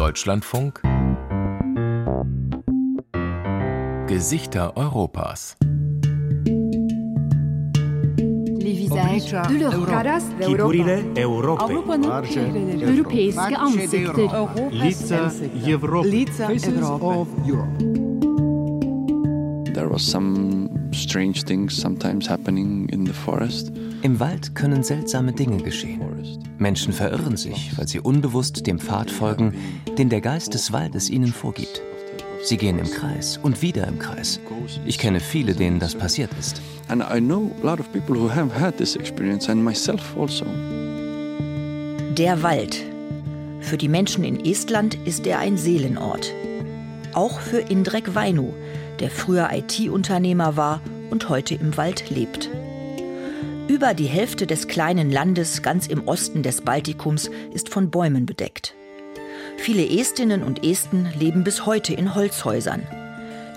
Deutschlandfunk Gesichter Europas. Les visages de l'Europe. Figurile Europei. Avrupa'nın Europeiske ansikter. Lica Европы. There was some strange things sometimes happening in the forest. Im Wald können seltsame Dinge geschehen. Menschen verirren sich, weil sie unbewusst dem Pfad folgen, den der Geist des Waldes ihnen vorgibt. Sie gehen im Kreis und wieder im Kreis. Ich kenne viele, denen das passiert ist. And I know a lot of people who have had this experience and myself also. Der Wald. Für die Menschen in Estland ist er ein Seelenort. Auch für Indrek Vainu, der früher IT-Unternehmer war und heute im Wald lebt. Über die Hälfte des kleinen Landes ganz im Osten des Baltikums ist von Bäumen bedeckt. Viele Estinnen und Esten leben bis heute in Holzhäusern.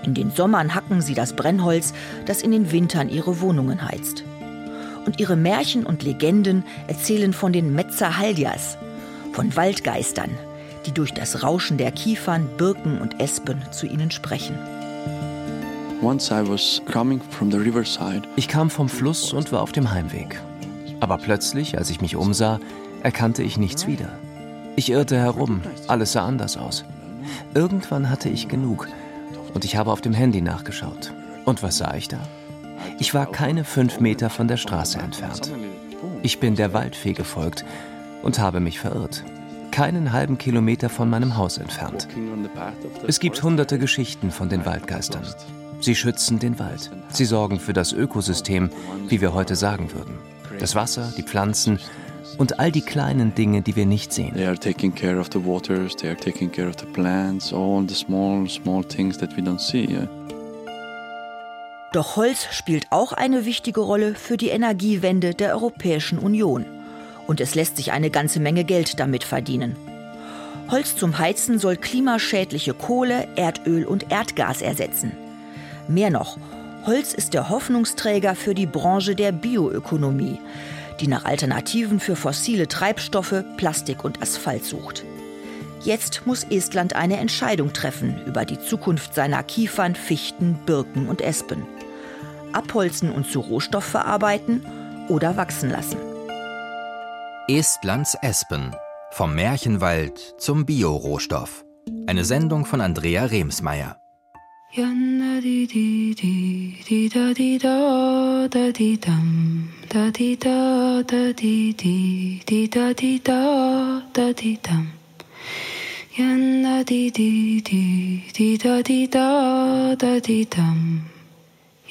In den Sommern hacken sie das Brennholz, das in den Wintern ihre Wohnungen heizt. Und ihre Märchen und Legenden erzählen von den Metzer-Haljas, von Waldgeistern, die durch das Rauschen der Kiefern, Birken und Espen zu ihnen sprechen. Ich kam vom Fluss und war auf dem Heimweg. Aber plötzlich, als ich mich umsah, erkannte ich nichts wieder. Ich irrte herum, alles sah anders aus. Irgendwann hatte ich genug und ich habe auf dem Handy nachgeschaut. Und was sah ich da? Ich war keine fünf Meter von der Straße entfernt. Ich bin der Waldfee gefolgt und habe mich verirrt. Keinen halben Kilometer von meinem Haus entfernt. Es gibt hunderte Geschichten von den Waldgeistern. Sie schützen den Wald. Sie sorgen für das Ökosystem, wie wir heute sagen würden. Das Wasser, die Pflanzen und all die kleinen Dinge, die wir nicht sehen. They are taking care of the waters, they are taking care of the plants, all the small, small things that we don't see. yeah. Doch Holz spielt auch eine wichtige Rolle für die Energiewende der Europäischen Union. Und es lässt sich eine ganze Menge Geld damit verdienen. Holz zum Heizen soll klimaschädliche Kohle, Erdöl und Erdgas ersetzen. Mehr noch, Holz ist der Hoffnungsträger für die Branche der Bioökonomie, die nach Alternativen für fossile Treibstoffe, Plastik und Asphalt sucht. Jetzt muss Estland eine Entscheidung treffen über die Zukunft seiner Kiefern, Fichten, Birken und Espen. Abholzen und zu Rohstoff verarbeiten oder wachsen lassen. Estlands Espen. Vom Märchenwald zum Biorohstoff. Eine Sendung von Andrea Remsmeier. Janna di di di di da di da da di dam da di da da di di di da di da da di dam Janna di di di di da di da da di dam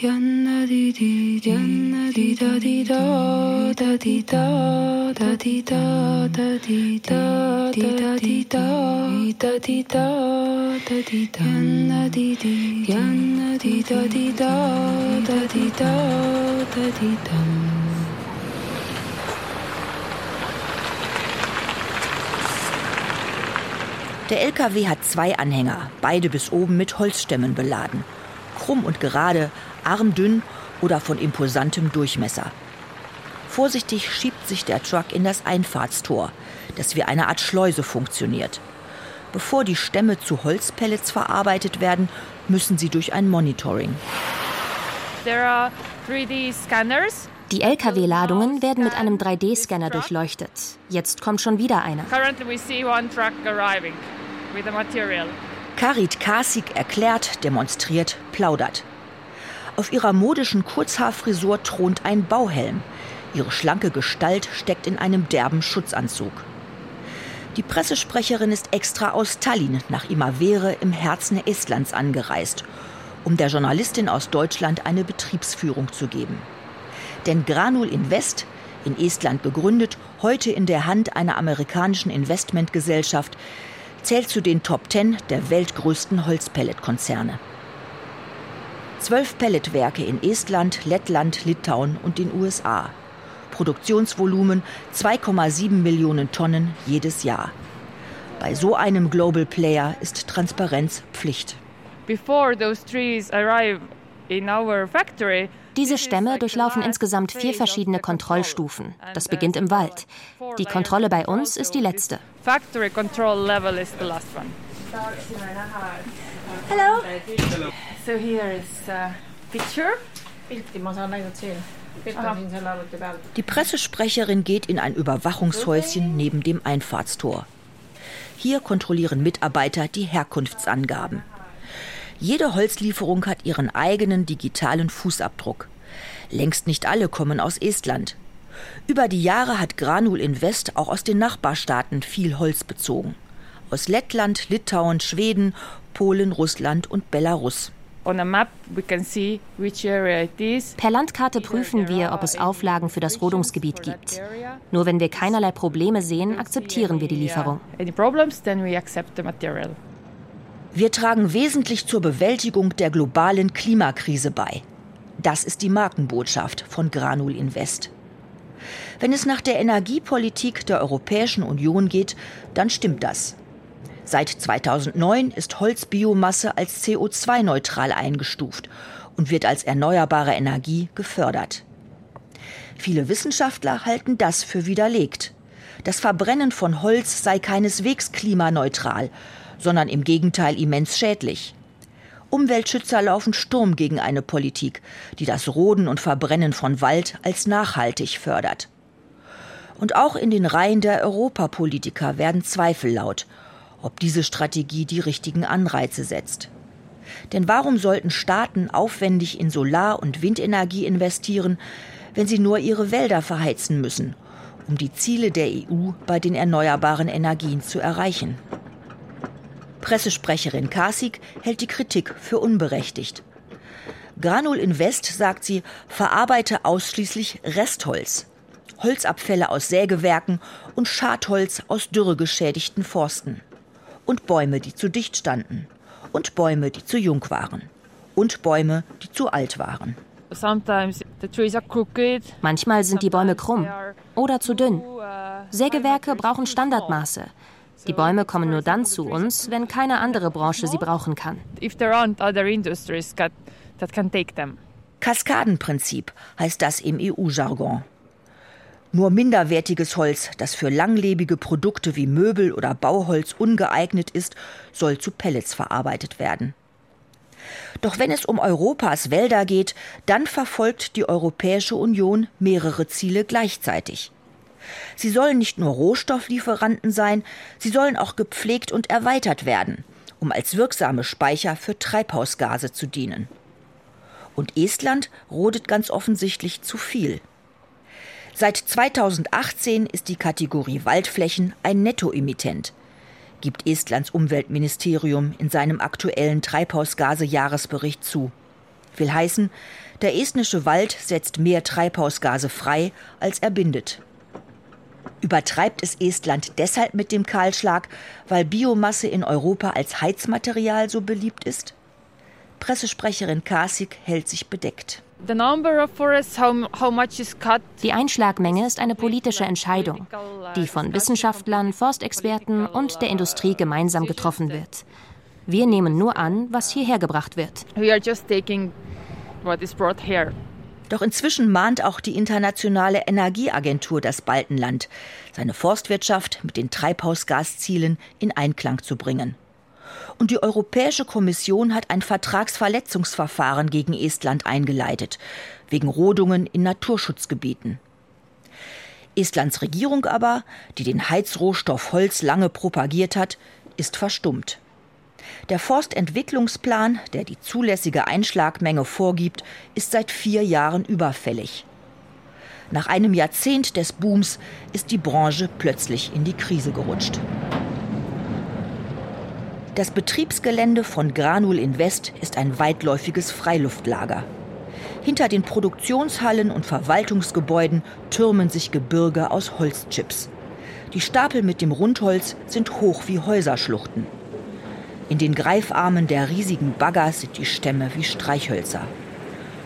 Janna di di Janna di da di da da di da da di da da di da di da di da da di da da di da Janna di di Janna di da di da da di da da di da Der LKW hat zwei Anhänger, beide bis oben mit Holzstämmen beladen. Krumm und gerade, armdünn oder von imposantem Durchmesser. Vorsichtig schiebt sich der Truck in das Einfahrtstor, das wie eine Art Schleuse funktioniert. Bevor die Stämme zu Holzpellets verarbeitet werden, müssen sie durch ein Monitoring. There are 3D scanners. Die Lkw-Ladungen werden mit einem 3D-Scanner durchleuchtet. Jetzt kommt schon wieder einer. Karit Kasik erklärt, demonstriert, plaudert. Auf ihrer modischen Kurzhaarfrisur thront ein Bauhelm. Ihre schlanke Gestalt steckt in einem derben Schutzanzug. Die Pressesprecherin ist extra aus Tallinn nach Imavere im Herzen Estlands angereist, um der Journalistin aus Deutschland eine Betriebsführung zu geben. Denn Granul Invest, in Estland gegründet, heute in der Hand einer amerikanischen Investmentgesellschaft, zählt zu den Top Ten der weltgrößten Holzpelletkonzerne. Zwölf Pelletwerke in Estland, Lettland, Litauen und den USA. Produktionsvolumen 2,7 Millionen Tonnen jedes Jahr. Bei so einem Global Player ist Transparenz Pflicht. Before those trees arrive in our factory, Diese Stämme durchlaufen insgesamt vier verschiedene Kontrollstufen. Das beginnt im Wald. Die Kontrolle bei uns ist die letzte. Factory control level is the last one. Hello. So here is a picture. Die Pressesprecherin geht in ein Überwachungshäuschen neben dem Einfahrtstor. Hier kontrollieren Mitarbeiter die Herkunftsangaben. Jede Holzlieferung hat ihren eigenen digitalen Fußabdruck. Längst nicht alle kommen aus Estland. Über die Jahre hat Granul Invest auch aus den Nachbarstaaten viel Holz bezogen. Aus Lettland, Litauen, Schweden, Polen, Russland und Belarus. Per Landkarte prüfen wir, ob es Auflagen für das Rodungsgebiet gibt. Nur wenn wir keinerlei Probleme sehen, akzeptieren wir die Lieferung. Wir tragen wesentlich zur Bewältigung der globalen Klimakrise bei. Das ist die Markenbotschaft von Granul Invest. Wenn es nach der Energiepolitik der Europäischen Union geht, dann stimmt das. Seit 2009 ist Holzbiomasse als CO2-neutral eingestuft und wird als erneuerbare Energie gefördert. Viele Wissenschaftler halten das für widerlegt. Das Verbrennen von Holz sei keineswegs klimaneutral, sondern im Gegenteil immens schädlich. Umweltschützer laufen Sturm gegen eine Politik, die das Roden und Verbrennen von Wald als nachhaltig fördert. Und auch in den Reihen der Europapolitiker werden Zweifel laut, ob diese Strategie die richtigen Anreize setzt. Denn warum sollten Staaten aufwendig in Solar- und Windenergie investieren, wenn sie nur ihre Wälder verheizen müssen, um die Ziele der EU bei den erneuerbaren Energien zu erreichen? Pressesprecherin Kasik hält die Kritik für unberechtigt. Granul Invest, sagt sie, verarbeite ausschließlich Restholz. Holzabfälle aus Sägewerken und Schadholz aus dürregeschädigten Forsten und Bäume, die zu dicht standen und Bäume, die zu jung waren und Bäume, die zu alt waren. Manchmal sind die Bäume krumm oder zu dünn. Sägewerke brauchen Standardmaße. Die Bäume kommen nur dann zu uns, wenn keine andere Branche sie brauchen kann. Kaskadenprinzip heißt das im EU-Jargon. Nur minderwertiges Holz, das für langlebige Produkte wie Möbel oder Bauholz ungeeignet ist, soll zu Pellets verarbeitet werden. Doch wenn es um Europas Wälder geht, dann verfolgt die Europäische Union mehrere Ziele gleichzeitig. Sie sollen nicht nur Rohstofflieferanten sein, sie sollen auch gepflegt und erweitert werden, um als wirksame Speicher für Treibhausgase zu dienen. Und Estland rodet ganz offensichtlich zu viel. Seit 2018 ist die Kategorie Waldflächen ein Nettoemittent, gibt Estlands Umweltministerium in seinem aktuellen Treibhausgase-Jahresbericht zu. Will heißen, der estnische Wald setzt mehr Treibhausgase frei, als er bindet. Übertreibt es Estland deshalb mit dem Kahlschlag, weil Biomasse in Europa als Heizmaterial so beliebt ist? Pressesprecherin Kasik hält sich bedeckt. Die Einschlagmenge ist eine politische Entscheidung, die von Wissenschaftlern, Forstexperten und der Industrie gemeinsam getroffen wird. Wir nehmen nur an, was hierher gebracht wird. Doch inzwischen mahnt auch die Internationale Energieagentur das Baltenland, seine Forstwirtschaft mit den Treibhausgaszielen in Einklang zu bringen. Und die Europäische Kommission hat ein Vertragsverletzungsverfahren gegen Estland eingeleitet, wegen Rodungen in Naturschutzgebieten. Estlands Regierung aber, die den Heizrohstoff Holz lange propagiert hat, ist verstummt. Der Forstentwicklungsplan, der die zulässige Einschlagmenge vorgibt, ist seit vier Jahren überfällig. Nach einem Jahrzehnt des Booms ist die Branche plötzlich in die Krise gerutscht. Das Betriebsgelände von Granul Invest ist ein weitläufiges Freiluftlager. Hinter den Produktionshallen und Verwaltungsgebäuden türmen sich Gebirge aus Holzchips. Die Stapel mit dem Rundholz sind hoch wie Häuserschluchten. In den Greifarmen der riesigen Bagger sind die Stämme wie Streichhölzer.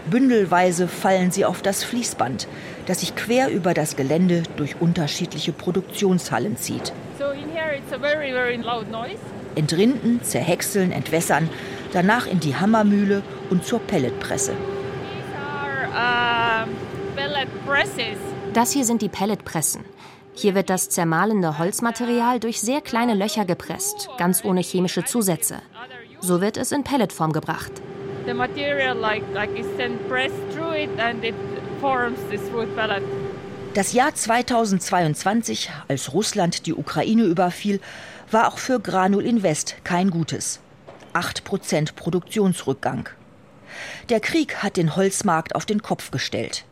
Bündelweise fallen sie auf das Fließband, das sich quer über das Gelände durch unterschiedliche Produktionshallen zieht. So very, very entrinden, zerhäckseln, entwässern, danach in die Hammermühle und zur Pelletpresse. Das hier sind die Pelletpressen. Hier wird das zermahlende Holzmaterial durch sehr kleine Löcher gepresst, ganz ohne chemische Zusätze. So wird es in Pelletform gebracht. Das Jahr 2022, als Russland die Ukraine überfiel, war auch für Granul Invest kein gutes. 8% Produktionsrückgang. Der Krieg hat den Holzmarkt auf den Kopf gestellt.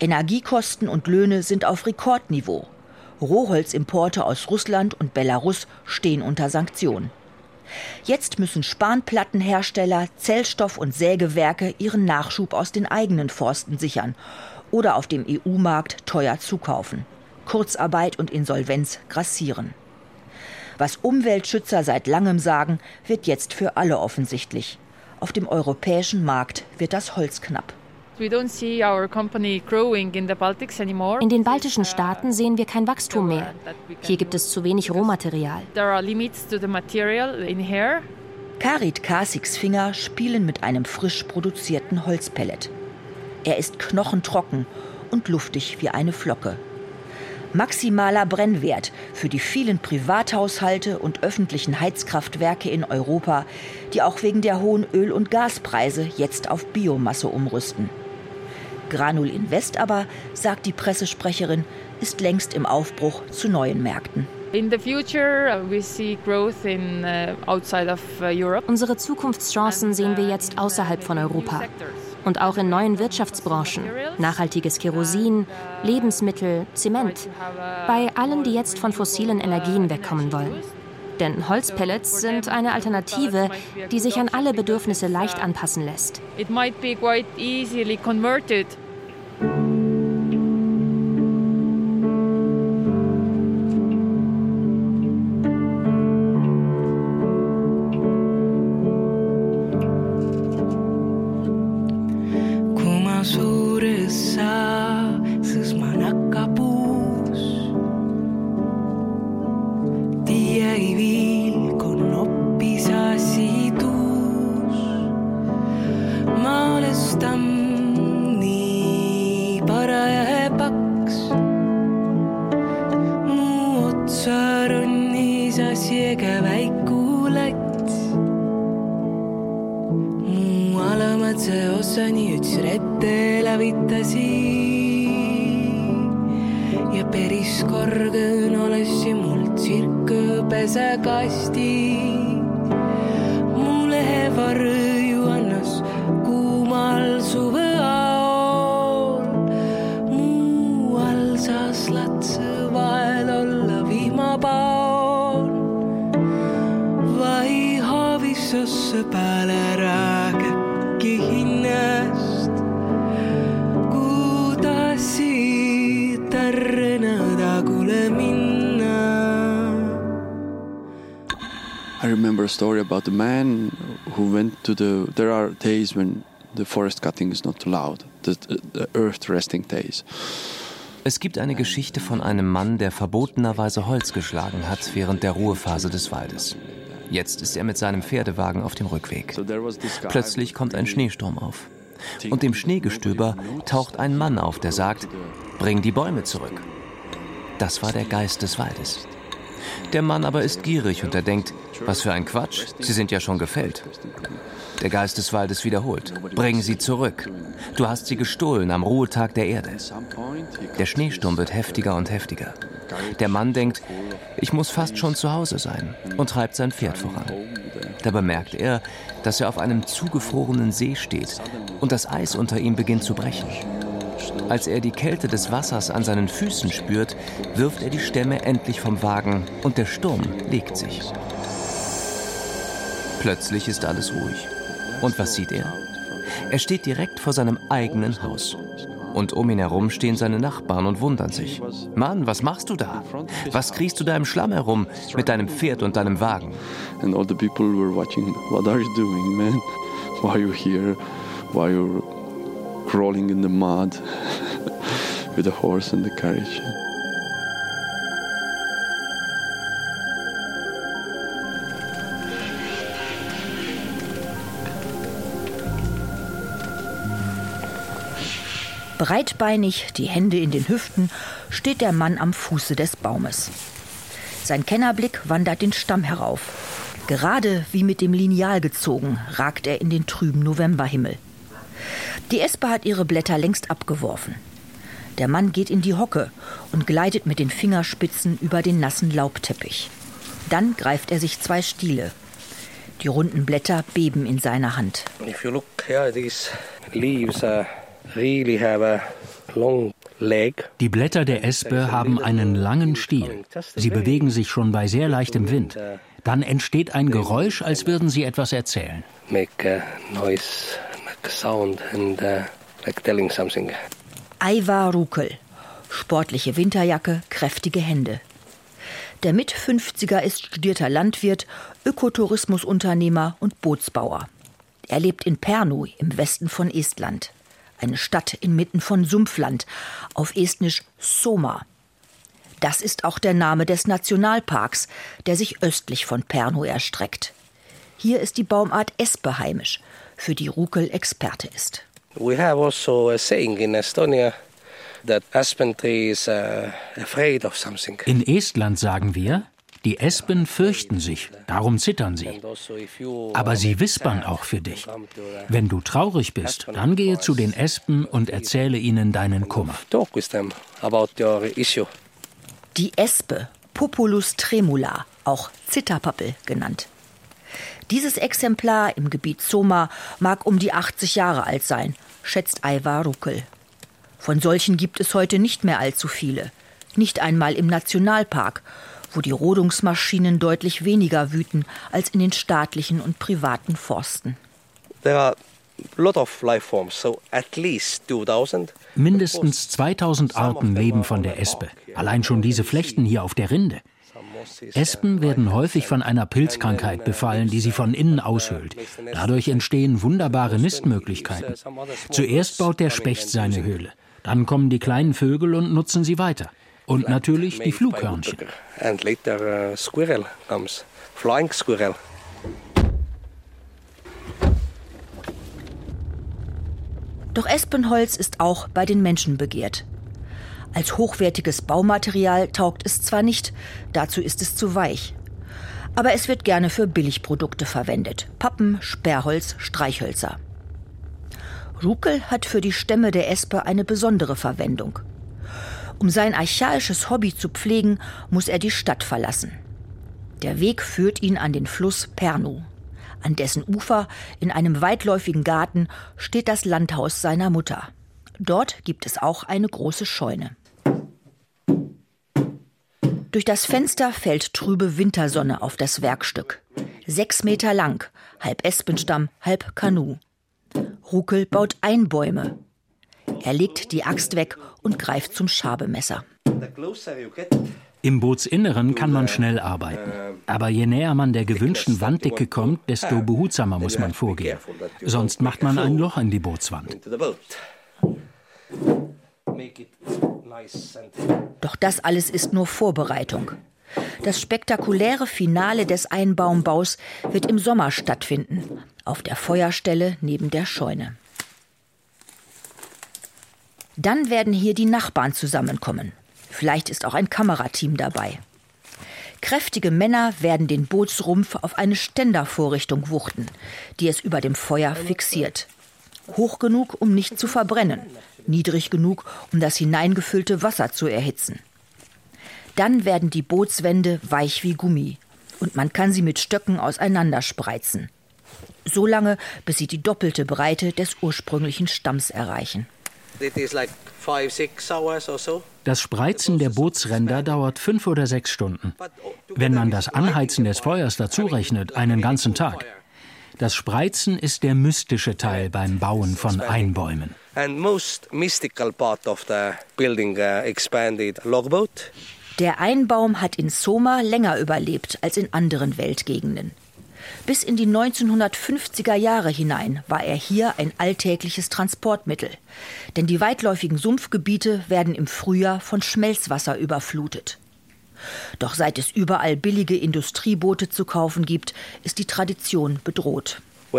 Energiekosten und Löhne sind auf Rekordniveau. Rohholzimporte aus Russland und Belarus stehen unter Sanktionen. Jetzt müssen Spanplattenhersteller, Zellstoff- und Sägewerke ihren Nachschub aus den eigenen Forsten sichern oder auf dem EU-Markt teuer zukaufen. Kurzarbeit und Insolvenz grassieren. Was Umweltschützer seit langem sagen, wird jetzt für alle offensichtlich. Auf dem europäischen Markt wird das Holz knapp. In den baltischen Staaten sehen wir kein Wachstum mehr. Hier gibt es zu wenig Rohmaterial. Karit Kasiks Finger spielen mit einem frisch produzierten Holzpellet. Er ist knochentrocken und luftig wie eine Flocke. Maximaler Brennwert für die vielen Privathaushalte und öffentlichen Heizkraftwerke in Europa, die auch wegen der hohen Öl- und Gaspreise jetzt auf Biomasse umrüsten. Granul Invest aber, sagt die Pressesprecherin, ist längst im Aufbruch zu neuen Märkten. Uh, uh, Unsere Zukunftschancen sehen wir jetzt außerhalb von Europa und auch in neuen Wirtschaftsbranchen. Nachhaltiges Kerosin, Lebensmittel, Zement. Bei allen, die jetzt von fossilen Energien wegkommen wollen. Denn Holzpellets sind eine Alternative, die sich an alle Bedürfnisse leicht anpassen lässt. It might be quite easily converted. I the man who went to the. There are days when the forest cutting is not allowed, the, the earth resting days. Es gibt eine Geschichte von einem Mann, der verbotenerweise Holz geschlagen hat während der Ruhephase des Waldes. Jetzt ist er mit seinem Pferdewagen auf dem Rückweg. Plötzlich kommt ein Schneesturm auf. Und im Schneegestöber taucht ein Mann auf, der sagt, bring die Bäume zurück. Das war der Geist des Waldes. Der Mann aber ist gierig und er denkt, was für ein Quatsch, sie sind ja schon gefällt. Der Geist des Waldes wiederholt, bring sie zurück. Du hast sie gestohlen am Ruhetag der Erde. Der Schneesturm wird heftiger und heftiger. Der Mann denkt, ich muss fast schon zu Hause sein und treibt sein Pferd voran. Da bemerkt er, dass er auf einem zugefrorenen See steht und das Eis unter ihm beginnt zu brechen. Als er die Kälte des Wassers an seinen Füßen spürt, wirft er die Stämme endlich vom Wagen und der Sturm legt sich. Plötzlich ist alles ruhig. Und was sieht er? Er steht direkt vor seinem eigenen Haus. Und um ihn herum stehen seine Nachbarn und wundern sich. Mann, was machst du da? Was kriechst du da im Schlamm herum mit deinem Pferd und deinem Wagen? And all the people were watching. What are you doing, man? Why are you here? Why are you crawling in the mud with a horse and the carriage? Breitbeinig, die Hände in den Hüften, steht der Mann am Fuße des Baumes. Sein Kennerblick wandert den Stamm herauf. Gerade wie mit dem Lineal gezogen, ragt er in den trüben Novemberhimmel. Die Espe hat ihre Blätter längst abgeworfen. Der Mann geht in die Hocke und gleitet mit den Fingerspitzen über den nassen Laubteppich. Dann greift er sich zwei Stiele. Die runden Blätter beben in seiner Hand. If you look here, these leaves uh, really have a long die Blätter der Espe haben einen langen Stiel. Sie bewegen sich schon bei sehr leichtem Wind. Dann entsteht ein Geräusch, als würden sie etwas erzählen. Sound and uh, like telling something. Aivar Rukel. Sportliche Winterjacke, kräftige Hände. Der Mit-50er ist studierter Landwirt, Ökotourismusunternehmer und Bootsbauer. Er lebt in Pärnu im Westen von Estland eine Stadt inmitten von Sumpfland, auf Estnisch Soma. Das ist auch der Name des Nationalparks, der sich östlich von Pärnu erstreckt. Hier ist die Baumart Espe heimisch, für die Rukel Experte ist. We have also a saying in Estonia that is uh, afraid of something. In Estland sagen wir, die Espen fürchten sich, darum zittern sie. Aber sie wispern auch für dich. Wenn du traurig bist, dann gehe zu den Espen und erzähle ihnen deinen Kummer. Die Espe, Populus tremula, auch Zitterpappel genannt. Dieses Exemplar im Gebiet Soma mag um die 80 Jahre alt sein, schätzt Aivar Ruckel. Von solchen gibt es heute nicht mehr allzu viele. Nicht einmal im Nationalpark, wo die Rodungsmaschinen deutlich weniger wüten als in den staatlichen und privaten Forsten. Mindestens 2000 Arten leben von der Espe. Allein schon diese Flechten hier auf der Rinde. Espen werden häufig von einer Pilzkrankheit befallen, die sie von innen aushöhlt. Dadurch entstehen wunderbare Nistmöglichkeiten. Zuerst baut der Specht seine Höhle. Dann kommen die kleinen Vögel und nutzen sie weiter. Und natürlich die Flughörnchen. Uh, squirrel comes, flying squirrel. Doch Espenholz ist auch bei den Menschen begehrt. Als hochwertiges Baumaterial taugt es zwar nicht, dazu ist es zu weich. Aber es wird gerne für Billigprodukte verwendet. Pappen, Sperrholz, Streichhölzer. Rukel hat für die Stämme der Espe eine besondere Verwendung. Um sein archaisches Hobby zu pflegen, muss er die Stadt verlassen. Der Weg führt ihn an den Fluss Pernu. An dessen Ufer, in einem weitläufigen Garten, steht das Landhaus seiner Mutter. Dort gibt es auch eine große Scheune. Durch das Fenster fällt trübe Wintersonne auf das Werkstück. Sechs Meter lang, halb Espenstamm, halb Kanu. Rukel baut Einbäume, er legt die Axt weg und greift zum Schabemesser. Im Bootsinneren kann man schnell arbeiten. Aber je näher man der gewünschten Wanddicke kommt, desto behutsamer muss man vorgehen. Sonst macht man ein Loch in die Bootswand. Doch das alles ist nur Vorbereitung. Das spektakuläre Finale des Einbaumbaus wird im Sommer stattfinden, auf der Feuerstelle neben der Scheune. Dann werden hier die Nachbarn zusammenkommen. Vielleicht ist auch ein Kamerateam dabei. Kräftige Männer werden den Bootsrumpf auf eine Ständervorrichtung wuchten, die es über dem Feuer fixiert. Hoch genug, um nicht zu verbrennen, niedrig genug, um das hineingefüllte Wasser zu erhitzen. Dann werden die Bootswände weich wie Gummi und man kann sie mit Stöcken auseinanderspreizen. So lange, bis sie die doppelte Breite des ursprünglichen Stamms erreichen. Das Spreizen der Bootsränder dauert fünf oder sechs Stunden. Wenn man das Anheizen des Feuers dazu rechnet, einen ganzen Tag. Das Spreizen ist der mystische Teil beim Bauen von Einbäumen. Uh, der Einbaum hat in Soma länger überlebt als in anderen Weltgegenden. Bis in die 1950er Jahre hinein war er hier ein alltägliches Transportmittel. Denn die weitläufigen Sumpfgebiete werden im Frühjahr von Schmelzwasser überflutet. Doch seit es überall billige Industrieboote zu kaufen gibt, ist die Tradition bedroht. Uh,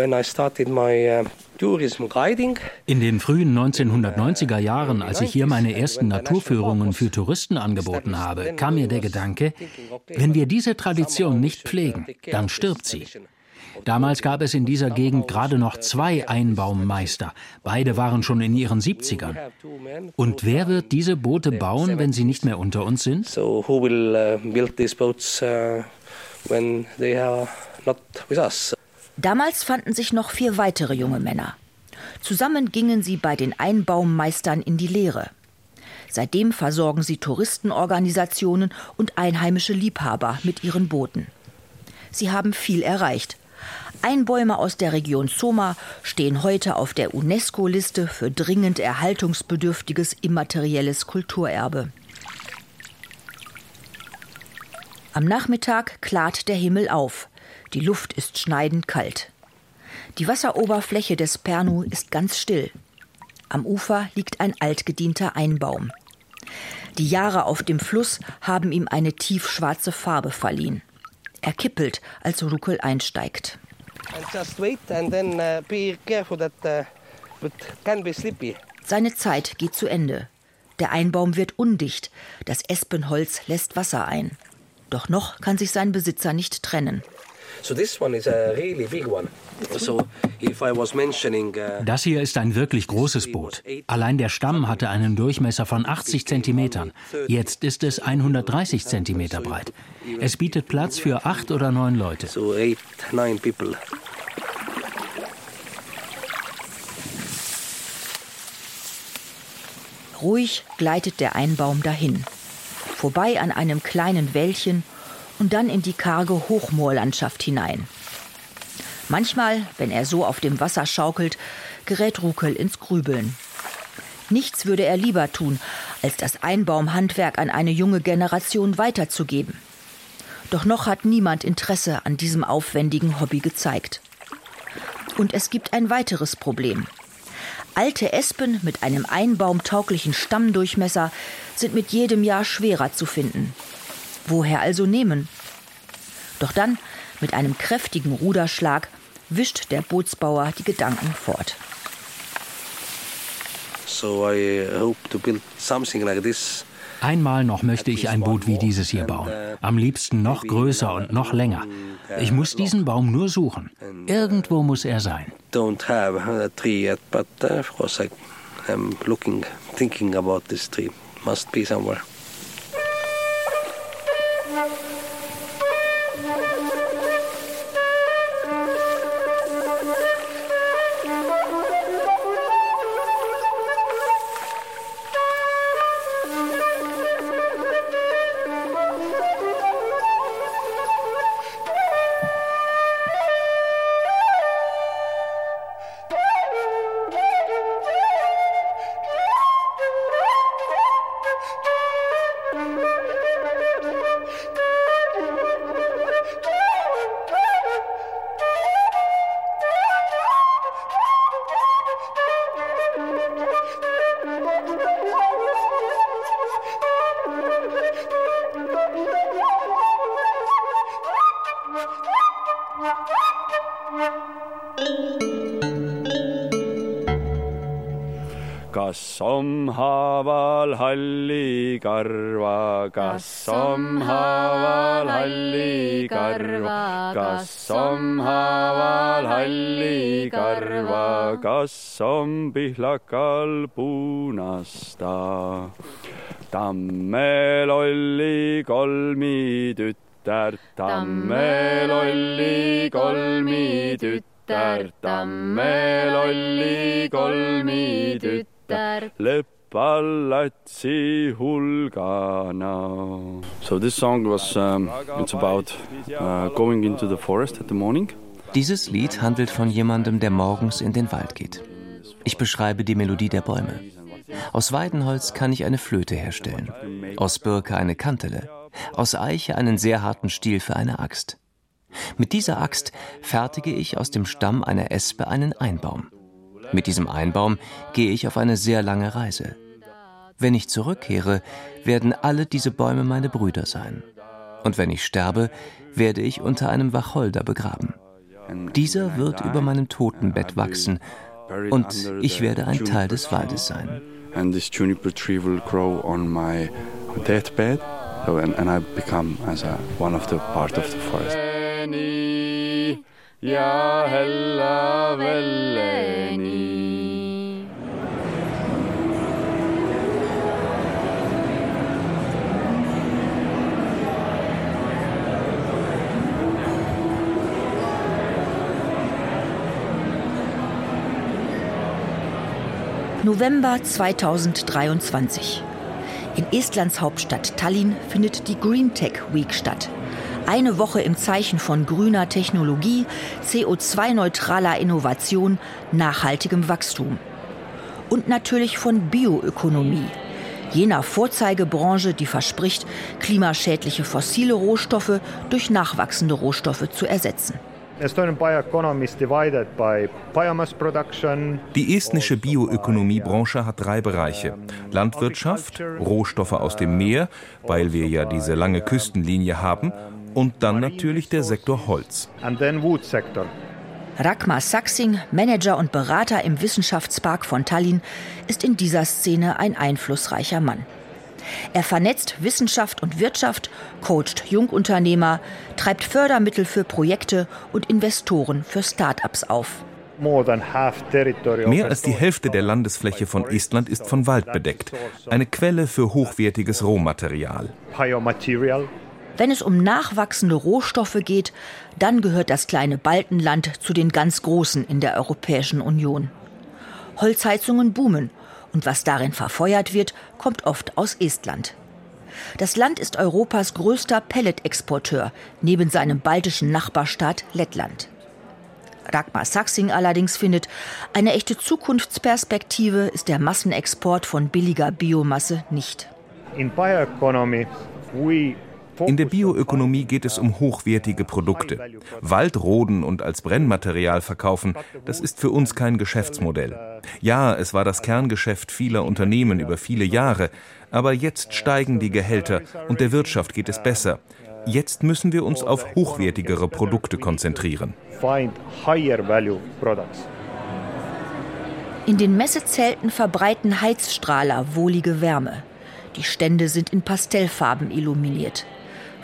in den frühen 1990er Jahren, als ich hier meine ersten Naturführungen für Touristen angeboten habe, kam mir der Gedanke, wenn wir diese Tradition nicht pflegen, dann stirbt sie. Damals gab es in dieser Gegend gerade noch zwei Einbaummeister. Beide waren schon in ihren 70ern. Und wer wird diese Boote bauen, wenn sie nicht mehr unter uns sind? So who will uh, build these boats uh, when they are not with us? Damals fanden sich noch vier weitere junge Männer. Zusammen gingen sie bei den Einbaummeistern in die Lehre. Seitdem versorgen sie Touristenorganisationen und einheimische Liebhaber mit ihren Booten. Sie haben viel erreicht. Einbäume aus der Region Soma stehen heute auf der UNESCO-Liste für dringend erhaltungsbedürftiges immaterielles Kulturerbe. Am Nachmittag klart der Himmel auf. Die Luft ist schneidend kalt. Die Wasseroberfläche des Pernu ist ganz still. Am Ufer liegt ein altgedienter Einbaum. Die Jahre auf dem Fluss haben ihm eine tiefschwarze Farbe verliehen. Er kippelt, als Ruckel einsteigt. Seine Zeit geht zu Ende. Der Einbaum wird undicht, das Espenholz lässt Wasser ein. Doch noch kann sich sein Besitzer nicht trennen. Uh, das hier ist ein wirklich großes Boot. Allein der Stamm hatte einen Durchmesser von 80 Zentimetern. Jetzt ist es 130 Zentimeter breit. Es bietet Platz für acht oder neun Leute. Ruhig gleitet der Einbaum dahin. Vorbei an einem kleinen Wäldchen und dann in die karge Hochmoorlandschaft hinein. Manchmal, wenn er so auf dem Wasser schaukelt, gerät Rukel ins Grübeln. Nichts würde er lieber tun, als das Einbaumhandwerk an eine junge Generation weiterzugeben. Doch noch hat niemand Interesse an diesem aufwendigen Hobby gezeigt. Und es gibt ein weiteres Problem. Alte Espen mit einem einbaumtauglichen Stammdurchmesser sind mit jedem Jahr schwerer zu finden. Woher also nehmen? Doch dann, mit einem kräftigen Ruderschlag, wischt der Bootsbauer die Gedanken fort. So I hope to build something like this Einmal noch möchte ich ein Boot wie dieses hier bauen. Am liebsten noch größer und noch länger. Ich muss diesen Baum nur suchen. Irgendwo muss er sein. Don't have a tree yet, but uh, of course I am looking, thinking about this tree. Must be somewhere. karva, kas om haaval halli karva, kas om haaval halli karva, kas om pihlakal punasta. tammel oli kolmi tütär, tammel oli kolmi tütär, tammel oli kolmi tütär, lõpp pallatsi hulgana. So this song was um, it's about uh, going into the forest at the morning. Dieses Lied handelt von jemandem, der morgens in den Wald geht. Ich beschreibe die Melodie der Bäume. Aus Weidenholz kann ich eine Flöte herstellen, aus Birke eine Kantele, aus Eiche einen sehr harten Stiel für eine Axt. Mit dieser Axt fertige ich aus dem Stamm einer Espe einen Einbaum. Mit diesem Einbaum gehe ich auf eine sehr lange Reise. Wenn ich zurückkehre, werden alle diese Bäume meine Brüder sein. Und wenn ich sterbe, werde ich unter einem Wacholder begraben. Dieser wird über meinem Totenbett wachsen und ich werde ein Teil des Waldes sein. And this juniper tree will grow on my deathbed, and, and I become as a, one of the part of the forest. Ja hella velleni November 2023. In Estlands Hauptstadt Tallinn findet die Green Tech Week statt. Eine Woche im Zeichen von grüner Technologie, CO2-neutraler Innovation, nachhaltigem Wachstum. Und natürlich von Bioökonomie, jener Vorzeigebranche, die verspricht, klimaschädliche fossile Rohstoffe durch nachwachsende Rohstoffe zu ersetzen. Die estnische Bioökonomiebranche hat drei Bereiche. Landwirtschaft, Rohstoffe aus dem Meer, weil wir ja diese lange Küstenlinie haben, und dann natürlich der Sektor Holz. Ragmar Saxing, Manager und Berater im Wissenschaftspark von Tallinn, ist in dieser Szene ein einflussreicher Mann. Er vernetzt Wissenschaft und Wirtschaft, coacht Jungunternehmer, treibt Fördermittel für Projekte und Investoren für Start-ups auf. Mehr als die Hälfte der Landesfläche von Estland ist von Wald bedeckt. Eine Quelle für hochwertiges Rohmaterial. Wenn es um nachwachsende Rohstoffe geht, dann gehört das kleine Baltenland zu den ganz Großen in der Europäischen Union. Holzheizungen boomen und was darin verfeuert wird, kommt oft aus Estland. Das Land ist Europas größter Pelletexporteur neben seinem baltischen Nachbarstaat Lettland. Ragmar Saxing allerdings findet, eine echte Zukunftsperspektive ist der Massenexport von billiger Biomasse nicht. In Bioeconomy we in der Bioökonomie geht es um hochwertige Produkte. Wald roden und als Brennmaterial verkaufen, das ist für uns kein Geschäftsmodell. Ja, es war das Kerngeschäft vieler Unternehmen über viele Jahre, aber jetzt steigen die Gehälter und der Wirtschaft geht es besser. Jetzt müssen wir uns auf hochwertigere Produkte konzentrieren. In den Messezelten verbreiten Heizstrahler wohlige Wärme. Die Stände sind in Pastellfarben illuminiert.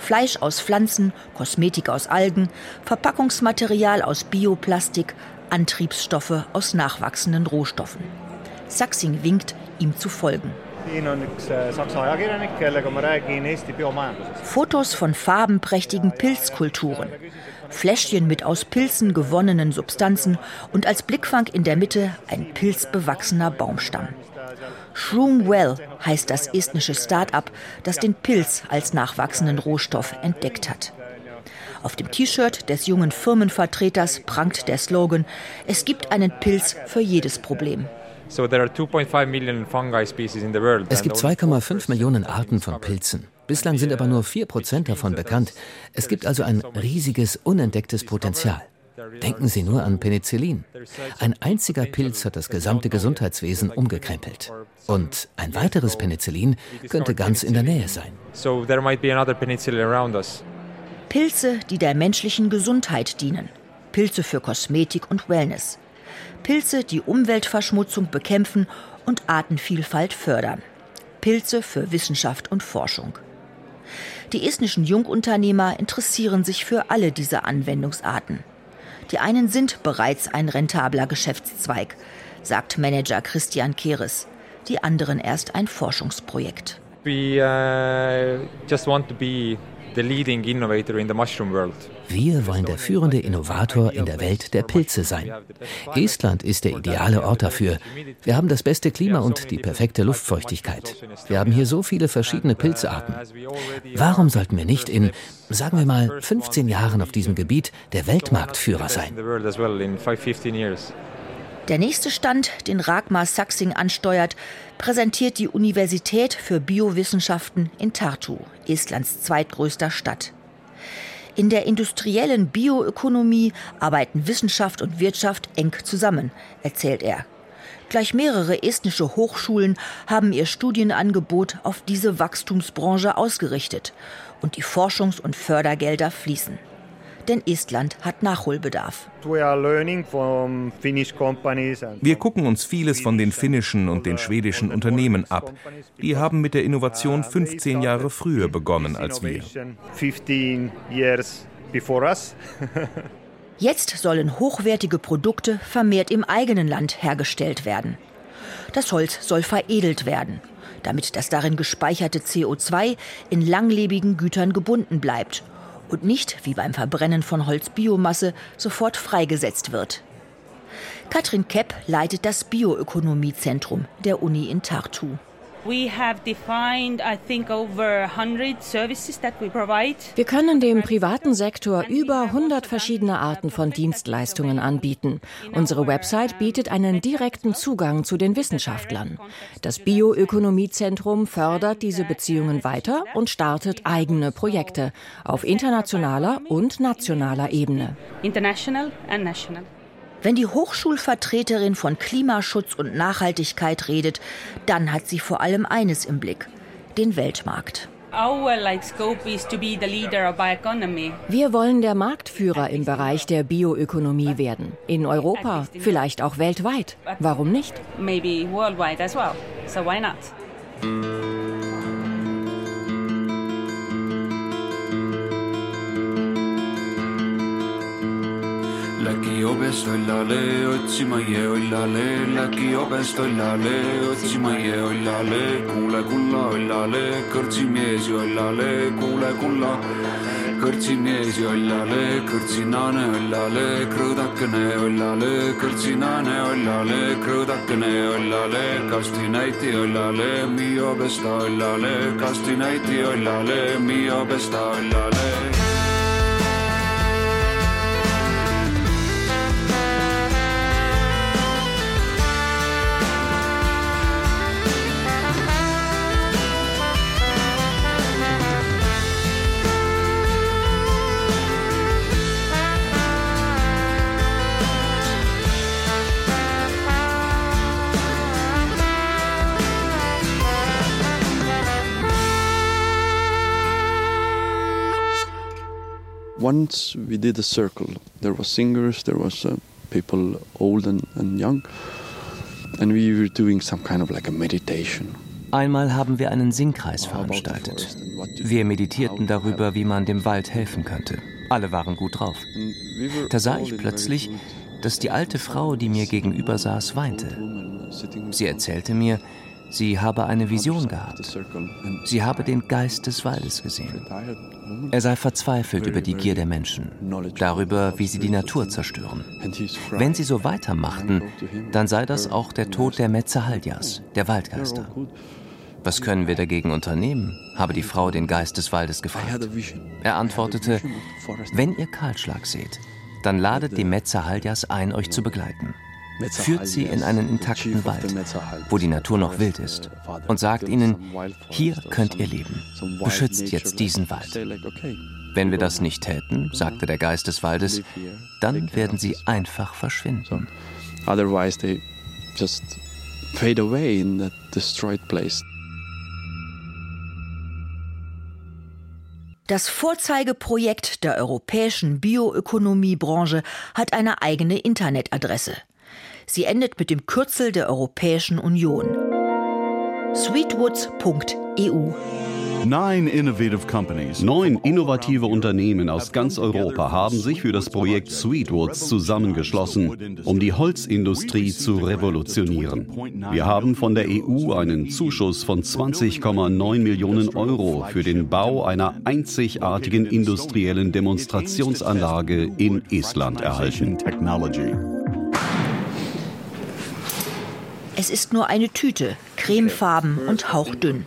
Fleisch aus Pflanzen, Kosmetik aus Algen, Verpackungsmaterial aus Bioplastik, Antriebsstoffe aus nachwachsenden Rohstoffen. Saxing winkt, ihm zu folgen. Fotos von farbenprächtigen Pilzkulturen. Fläschchen mit aus Pilzen gewonnenen Substanzen und als Blickfang in der Mitte ein pilzbewachsener Baumstamm. Shroom Well heißt das estnische Start-up, das den Pilz als nachwachsenden Rohstoff entdeckt hat. Auf dem T-Shirt des jungen Firmenvertreters prangt der Slogan: Es gibt einen Pilz für jedes Problem. Es gibt 2,5 Millionen Arten von Pilzen. Bislang sind aber nur 4 Prozent davon bekannt. Es gibt also ein riesiges, unentdecktes Potenzial. Denken Sie nur an Penicillin. Ein einziger Pilz hat das gesamte Gesundheitswesen umgekrempelt. Und ein weiteres Penicillin könnte ganz in der Nähe sein. Pilze, die der menschlichen Gesundheit dienen. Pilze für Kosmetik und Wellness. Pilze, die Umweltverschmutzung bekämpfen und Artenvielfalt fördern. Pilze für Wissenschaft und Forschung. Die estnischen Jungunternehmer interessieren sich für alle diese Anwendungsarten. Die einen sind bereits ein rentabler Geschäftszweig, sagt Manager Christian Keres, die anderen erst ein Forschungsprojekt. We uh, just want to be the leading innovator in the mushroom world. Wir wollen der führende Innovator in der Welt der Pilze sein. Estland ist der ideale Ort dafür. Wir haben das beste Klima und die perfekte Luftfeuchtigkeit. Wir haben hier so viele verschiedene Pilzarten. Warum sollten wir nicht in, sagen wir mal, 15 Jahren auf diesem Gebiet der Weltmarktführer sein? Der nächste Stand, den Ragmar Saxing ansteuert, präsentiert die Universität für Biowissenschaften in Tartu, Estlands zweitgrößter Stadt. In der industriellen Bioökonomie arbeiten Wissenschaft und Wirtschaft eng zusammen, erzählt er. Gleich mehrere estnische Hochschulen haben ihr Studienangebot auf diese Wachstumsbranche ausgerichtet und die Forschungs- und Fördergelder fließen. Denn Estland hat Nachholbedarf. Wir gucken uns vieles von den finnischen und den schwedischen Unternehmen ab. Die haben mit der Innovation 15 Jahre früher begonnen als wir. Jetzt sollen hochwertige Produkte vermehrt im eigenen Land hergestellt werden. Das Holz soll veredelt werden, damit das darin gespeicherte CO2 in langlebigen Gütern gebunden bleibt und nicht, wie beim Verbrennen von Holzbiomasse, sofort freigesetzt wird. Katrin Kepp leitet das Bioökonomiezentrum der Uni in Tartu. Wir können dem privaten Sektor über 100 verschiedene Arten von Dienstleistungen anbieten. Unsere Website bietet einen direkten Zugang zu den Wissenschaftlern. Das Bioökonomiezentrum fördert diese Beziehungen weiter und startet eigene Projekte auf internationaler und nationaler Ebene. International and national. Wenn die Hochschulvertreterin von Klimaschutz und Nachhaltigkeit redet, dann hat sie vor allem eines im Blick, den Weltmarkt. Wir wollen der Marktführer im Bereich der Bioökonomie werden. In Europa, vielleicht auch weltweit. Warum nicht? Maybe worldwide as well. So why not? Läki jobest ollale, otsima jee ollale, läki jobest ollale, otsima jee ollale, kuule kulla ollale, kõrtsi mees ollale, kuule kulla. kõrtsi mees ollale, kõrtsi naane ollale, krõõdakene ollale, kõrtsi naane ollale, krõõdakene ollale, kasti näiti ollale, mio besta ollale, kasti näiti ollale, mio besta ollale. Once we did a circle. There was singers, there was uh, people old and, and young, and we were doing some kind of like a meditation. Einmal haben wir einen Singkreis veranstaltet. Wir meditierten darüber, wie man dem Wald helfen könnte. Alle waren gut drauf. Da sah ich plötzlich, dass die alte Frau, die mir gegenüber saß, weinte. Sie erzählte mir, Sie habe eine Vision gehabt. Sie habe den Geist des Waldes gesehen. Er sei verzweifelt über die Gier der Menschen, darüber, wie sie die Natur zerstören. Wenn sie so weitermachten, dann sei das auch der Tod der Metzehaldias, der Waldgeister. Was können wir dagegen unternehmen? habe die Frau den Geist des Waldes gefragt. Er antwortete, wenn ihr Kahlschlag seht, dann ladet die Metzehaldias ein, euch zu begleiten führt sie in einen intakten Wald, wo die Natur noch wild ist, und sagt ihnen, hier könnt ihr leben, beschützt jetzt diesen Wald. Wenn wir das nicht täten, sagte der Geist des Waldes, dann werden sie einfach verschwinden. Otherwise they just fade away in that destroyed place. Das Vorzeigeprojekt der europäischen Bioökonomiebranche hat eine eigene Internetadresse Sie endet mit dem Kürzel der Europäischen Union. sweetwoods.eu Neun innovative Unternehmen aus ganz Europa haben sich für das Projekt Sweetwoods zusammengeschlossen, um die Holzindustrie zu revolutionieren. Wir haben von der EU einen Zuschuss von 20,9 Millionen Euro für den Bau einer einzigartigen industriellen Demonstrationsanlage in Estland erhalten. Es ist nur eine Tüte, cremefarben und hauchdünn.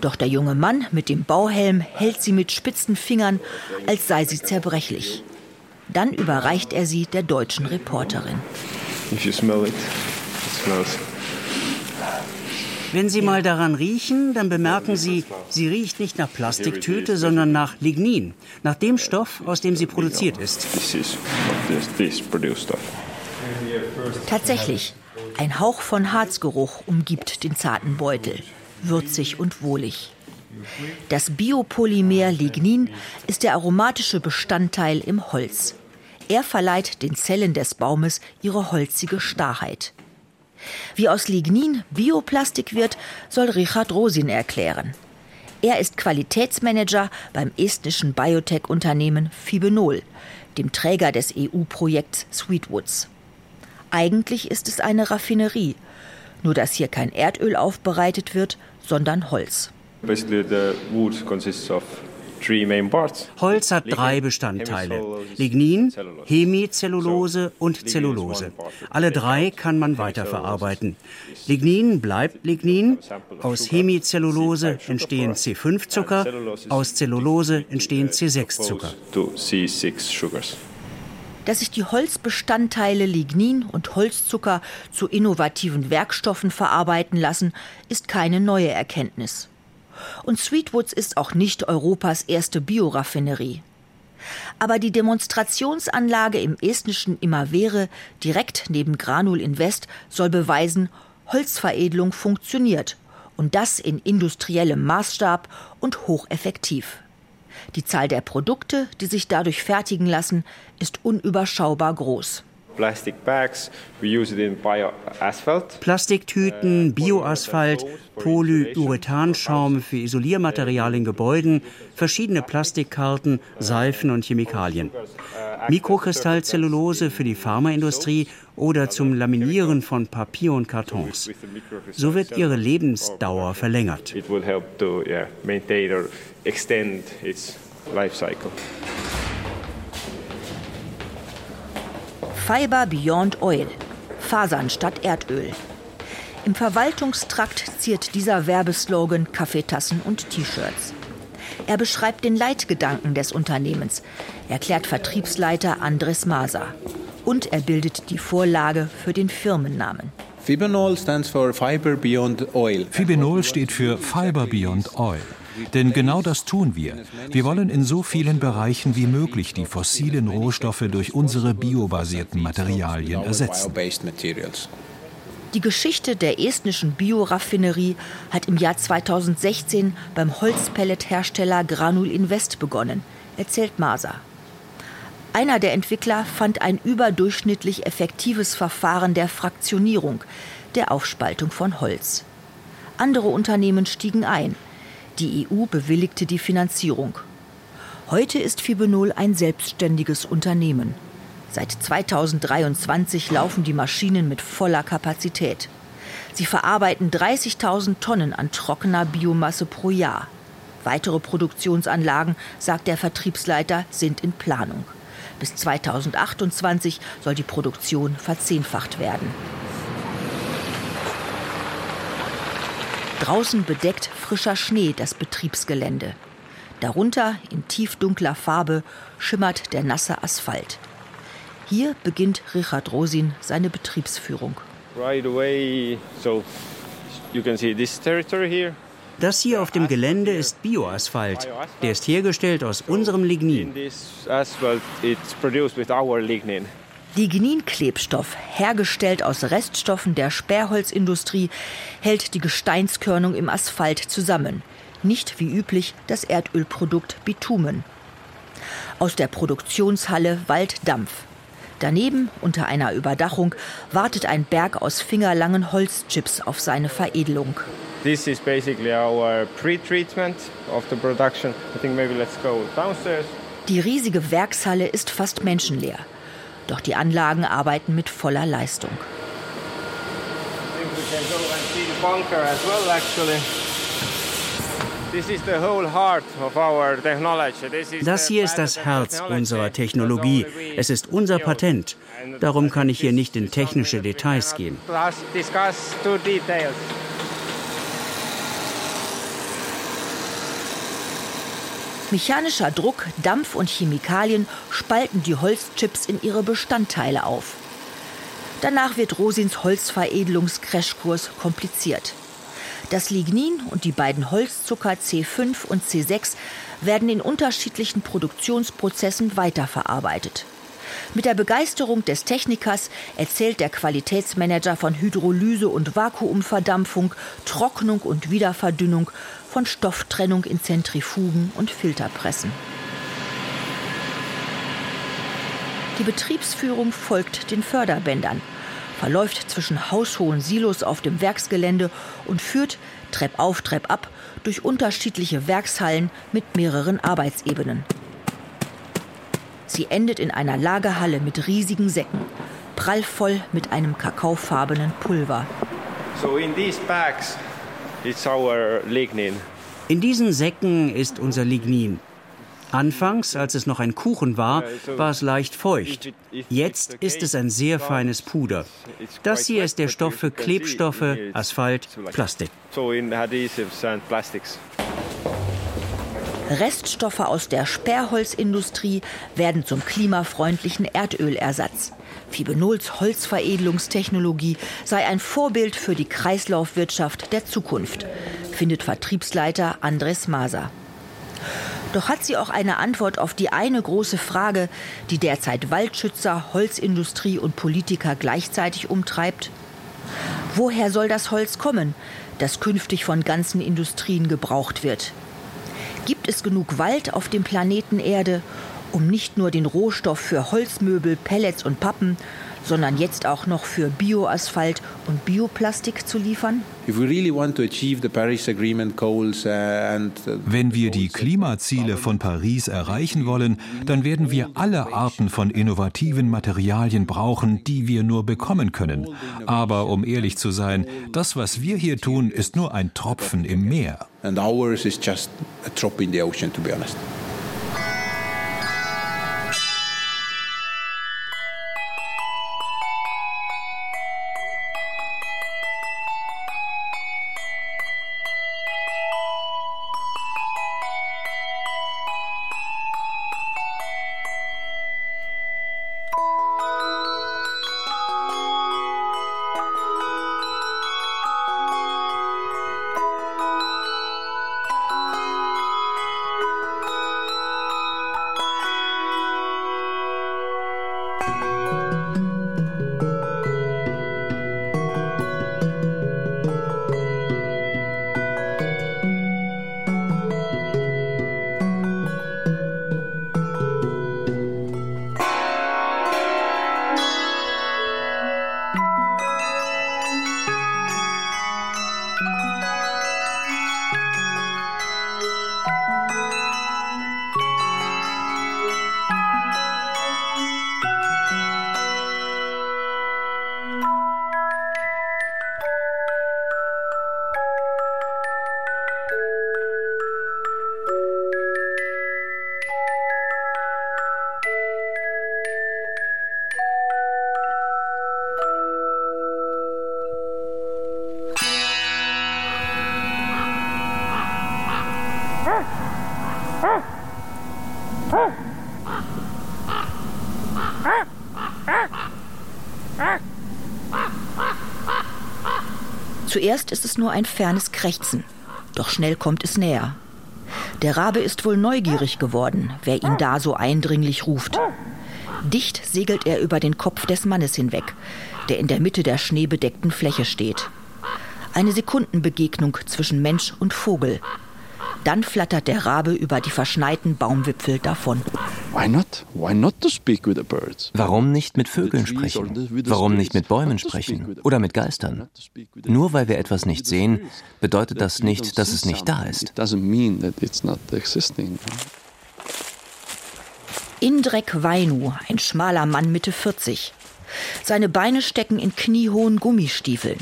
Doch der junge Mann mit dem Bauhelm hält sie mit spitzen Fingern, als sei sie zerbrechlich. Dann überreicht er sie der deutschen Reporterin. Wenn Sie mal daran riechen, dann bemerken Sie, sie riecht nicht nach Plastiktüte, sondern nach Lignin, nach dem Stoff, aus dem sie produziert ist. Tatsächlich, ein Hauch von Harzgeruch umgibt den zarten Beutel, würzig und wohlig. Das Biopolymer Lignin ist der aromatische Bestandteil im Holz. Er verleiht den Zellen des Baumes ihre holzige Starrheit. Wie aus Lignin Bioplastik wird, soll Richard Rosin erklären. Er ist Qualitätsmanager beim estnischen Biotech-Unternehmen Fibenol, dem Träger des EU-Projekts Sweetwoods. Eigentlich ist es eine Raffinerie, nur dass hier kein Erdöl aufbereitet wird, sondern Holz. Basically the wood consists of Holz hat drei Bestandteile. Lignin, Hemicellulose und Zellulose. Alle drei kann man weiterverarbeiten. Lignin bleibt Lignin. Aus Hemicellulose entstehen C5-Zucker. Aus Zellulose entstehen C6-Zucker. Dass sich die Holzbestandteile Lignin und Holzzucker zu innovativen Werkstoffen verarbeiten lassen, ist keine neue Erkenntnis. Und Sweetwoods ist auch nicht Europas erste Bioraffinerie. Aber die Demonstrationsanlage im estnischen Imavere, direkt neben Granul Invest, soll beweisen, Holzveredelung funktioniert und das in industriellem Maßstab und hocheffektiv. Die Zahl der Produkte, die sich dadurch fertigen lassen, ist unüberschaubar groß. Plastiktüten, Bioasphalt, Polyurethanschaum für Isoliermaterial in Gebäuden, verschiedene Plastikkarten, Seifen und Chemikalien. Mikrokristallzellulose für die Pharmaindustrie oder zum Laminieren von Papier und Kartons. So wird ihre Lebensdauer verlängert. Fiber Beyond Oil. Fasern statt Erdöl. Im Verwaltungstrakt ziert dieser Werbeslogan Kaffeetassen und T-Shirts. Er beschreibt den Leitgedanken des Unternehmens, erklärt Vertriebsleiter Andres Maser. Und er bildet die Vorlage für den Firmennamen. Fibinol stands for Fiber Beyond Oil. Fibinol steht für Fiber Beyond Oil. Denn genau das tun wir. Wir wollen in so vielen Bereichen wie möglich die fossilen Rohstoffe durch unsere biobasierten Materialien ersetzen. Die Geschichte der estnischen Bioraffinerie hat im Jahr 2016 beim Holzpellethersteller Granul Invest begonnen, erzählt Maser. Einer der Entwickler fand ein überdurchschnittlich effektives Verfahren der Fraktionierung, der Aufspaltung von Holz. Andere Unternehmen stiegen ein. Die EU bewilligte die Finanzierung. Heute ist Fibenol ein selbstständiges Unternehmen. Seit 2023 laufen die Maschinen mit voller Kapazität. Sie verarbeiten 30.000 Tonnen an trockener Biomasse pro Jahr. Weitere Produktionsanlagen, sagt der Vertriebsleiter, sind in Planung. Bis 2028 soll die Produktion verzehnfacht werden. Draußen bedeckt frischer Schnee das Betriebsgelände. Darunter in tiefdunkler Farbe schimmert der nasse Asphalt. Hier beginnt Richard Rosin seine Betriebsführung. Das hier auf dem Gelände ist Bioasphalt. Der ist hergestellt aus unserem Lignin. Ligninklebstoff, hergestellt aus Reststoffen der Sperrholzindustrie, hält die Gesteinskörnung im Asphalt zusammen. Nicht wie üblich das Erdölprodukt Bitumen. Aus der Produktionshalle wallt Dampf. Daneben, unter einer Überdachung, wartet ein Berg aus fingerlangen Holzchips auf seine Veredelung. This is basically our pre-treatment of the production. I think maybe let's go downstairs. Die riesige Werkshalle ist fast menschenleer. Doch die Anlagen arbeiten mit voller Leistung. Das hier ist das Herz unserer Technologie. Es ist unser Patent. Darum kann ich hier nicht in technische Details gehen. Mechanischer Druck, Dampf und Chemikalien spalten die Holzchips in ihre Bestandteile auf. Danach wird Rosins Holzveredelungscrashkurs kompliziert. Das Lignin und die beiden Holzzucker C5 und C6 werden in unterschiedlichen Produktionsprozessen weiterverarbeitet. Mit der Begeisterung des Technikers erzählt der Qualitätsmanager von Hydrolyse und Vakuumverdampfung, Trocknung und Wiederverdünnung von Stofftrennung in Zentrifugen und Filterpressen. Die Betriebsführung folgt den Förderbändern, verläuft zwischen haushohen Silos auf dem Werksgelände und führt Trepp auf, Trepp ab durch unterschiedliche Werkshallen mit mehreren Arbeitsebenen. Sie endet in einer Lagerhalle mit riesigen Säcken, prallvoll mit einem kakaofarbenen Pulver. So in these bags it's our lignin. In diesen Säcken ist unser Lignin. Anfangs, als es noch ein Kuchen war, war es leicht feucht. Jetzt ist es ein sehr feines Puder. Das hier ist der Stoff für Klebstoffe, Asphalt, Plastik. Reststoffe aus der Sperrholzindustrie werden zum klimafreundlichen Erdölersatz. Fibenols Holzveredelungstechnologie sei ein Vorbild für die Kreislaufwirtschaft der Zukunft, findet Vertriebsleiter Andres Maser. Doch hat sie auch eine Antwort auf die eine große Frage, die derzeit Waldschützer, Holzindustrie und Politiker gleichzeitig umtreibt? Woher soll das Holz kommen, das künftig von ganzen Industrien gebraucht wird? Gibt es genug Wald auf dem Planeten Erde, um nicht nur den Rohstoff für Holzmöbel, Pellets und Pappen, sondern jetzt auch noch für Bioasphalt und Bioplastik zu liefern? Uh, uh, Wenn wir die Klimaziele von Paris erreichen wollen, dann werden wir alle Arten von innovativen Materialien brauchen, die wir nur bekommen können. Aber um ehrlich zu sein, das, was wir hier tun, ist nur ein Tropfen im Meer. And ours is just a drop in the ocean, to be honest. Zuerst ist es nur ein fernes Krächzen, doch schnell kommt es näher. Der Rabe ist wohl neugierig geworden, wer ihn da so eindringlich ruft. Dicht segelt er über den Kopf des Mannes hinweg, der in der Mitte der schneebedeckten Fläche steht. Eine Sekundenbegegnung zwischen Mensch und Vogel. Dann flattert der Rabe über die verschneiten Baumwipfel davon. Warum nicht mit Vögeln sprechen? Warum nicht mit Bäumen sprechen? Oder mit Geistern? Nur weil wir etwas nicht sehen, bedeutet das nicht, dass es nicht da ist. Indrek Weinu, ein schmaler Mann Mitte 40. Seine Beine stecken in kniehohen Gummistiefeln.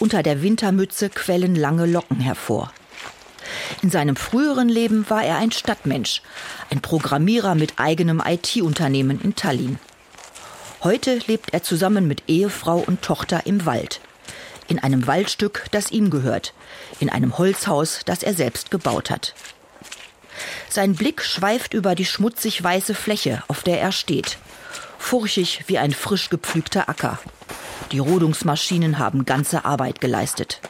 Unter der Wintermütze quellen lange Locken hervor. In seinem früheren Leben war er ein Stadtmensch, ein Programmierer mit eigenem IT-Unternehmen in Tallinn. Heute lebt er zusammen mit Ehefrau und Tochter im Wald. In einem Waldstück, das ihm gehört. In einem Holzhaus, das er selbst gebaut hat. Sein Blick schweift über die schmutzig weiße Fläche, auf der er steht. Furchig wie ein frisch gepflügter Acker. Die Rodungsmaschinen haben ganze Arbeit geleistet.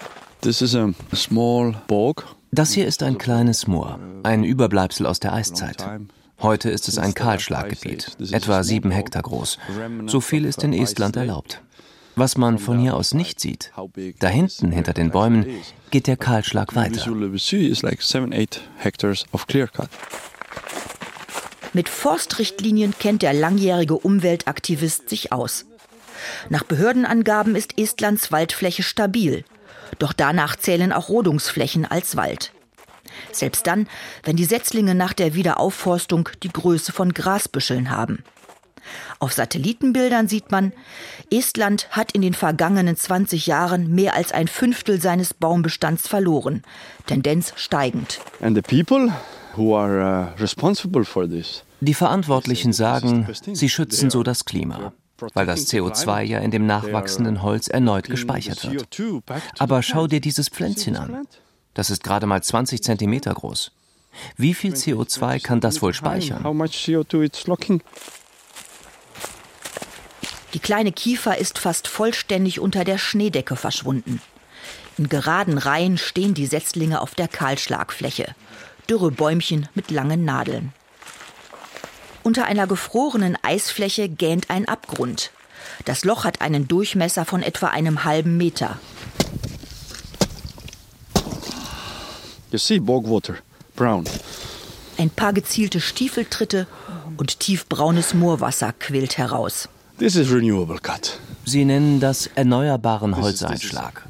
This is a small bog das hier ist ein kleines Moor, ein Überbleibsel aus der Eiszeit. Heute ist es ein Kahlschlaggebiet, etwa sieben Hektar groß. So viel ist in Estland erlaubt. Was man von hier aus nicht sieht, da hinten hinter den Bäumen geht der Kahlschlag weiter. Mit Forstrichtlinien kennt der langjährige Umweltaktivist sich aus. Nach Behördenangaben ist Estlands Waldfläche stabil. Doch danach zählen auch Rodungsflächen als Wald. Selbst dann, wenn die Setzlinge nach der Wiederaufforstung die Größe von Grasbüscheln haben. Auf Satellitenbildern sieht man, Estland hat in den vergangenen 20 Jahren mehr als ein Fünftel seines Baumbestands verloren. Tendenz steigend. And the people who are uh, responsible for this die Verantwortlichen sagen, sie schützen so das Klima, weil das CO2 ja in dem nachwachsenden Holz erneut gespeichert wird. Aber schau dir dieses Pflänzchen an. Das ist gerade mal 20 Zentimeter groß. Wie viel CO2 kann das wohl speichern? Die kleine Kiefer ist fast vollständig unter der Schneedecke verschwunden. In geraden Reihen stehen die Setzlinge auf der Kahlschlagfläche. Dürre Bäumchen mit langen Nadeln. Unter einer gefrorenen Eisfläche gähnt ein Abgrund. Das Loch hat einen Durchmesser von etwa einem halben Meter. You see bogwater, brown. Ein paar gezielte Stiefeltritte und tiefbraunes Moorwasser quillt heraus. This is renewable cut. Sie nennen das erneuerbaren Holzeinschlag.